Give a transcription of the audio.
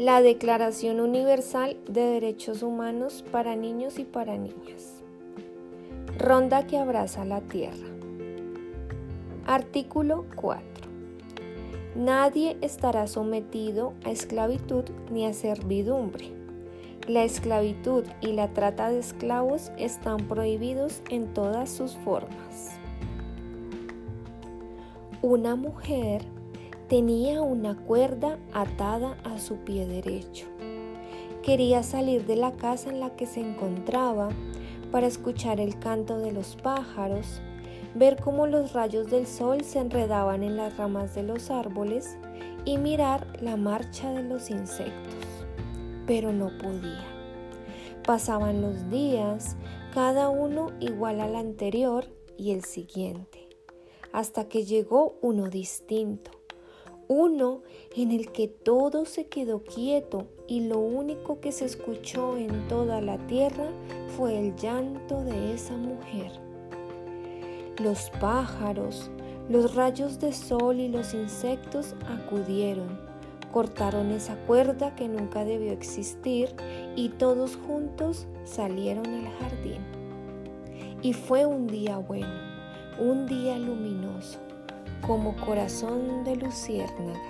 la Declaración Universal de Derechos Humanos para Niños y para Niñas. Ronda que abraza la tierra. Artículo 4. Nadie estará sometido a esclavitud ni a servidumbre. La esclavitud y la trata de esclavos están prohibidos en todas sus formas. Una mujer tenía una cuerda atada a su pie derecho. Quería salir de la casa en la que se encontraba para escuchar el canto de los pájaros, ver cómo los rayos del sol se enredaban en las ramas de los árboles y mirar la marcha de los insectos. Pero no podía. Pasaban los días, cada uno igual al anterior y el siguiente, hasta que llegó uno distinto uno en el que todo se quedó quieto y lo único que se escuchó en toda la tierra fue el llanto de esa mujer. Los pájaros, los rayos de sol y los insectos acudieron, cortaron esa cuerda que nunca debió existir y todos juntos salieron al jardín. Y fue un día bueno, un día luminoso como corazón de luciérnaga.